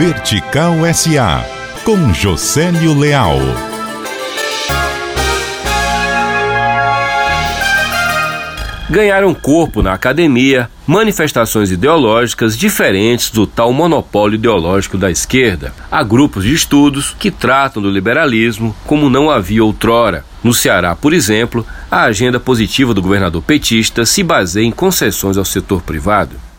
Vertical SA, com Josélio Leal. Ganharam corpo na academia manifestações ideológicas diferentes do tal monopólio ideológico da esquerda. Há grupos de estudos que tratam do liberalismo como não havia outrora. No Ceará, por exemplo, a agenda positiva do governador petista se baseia em concessões ao setor privado.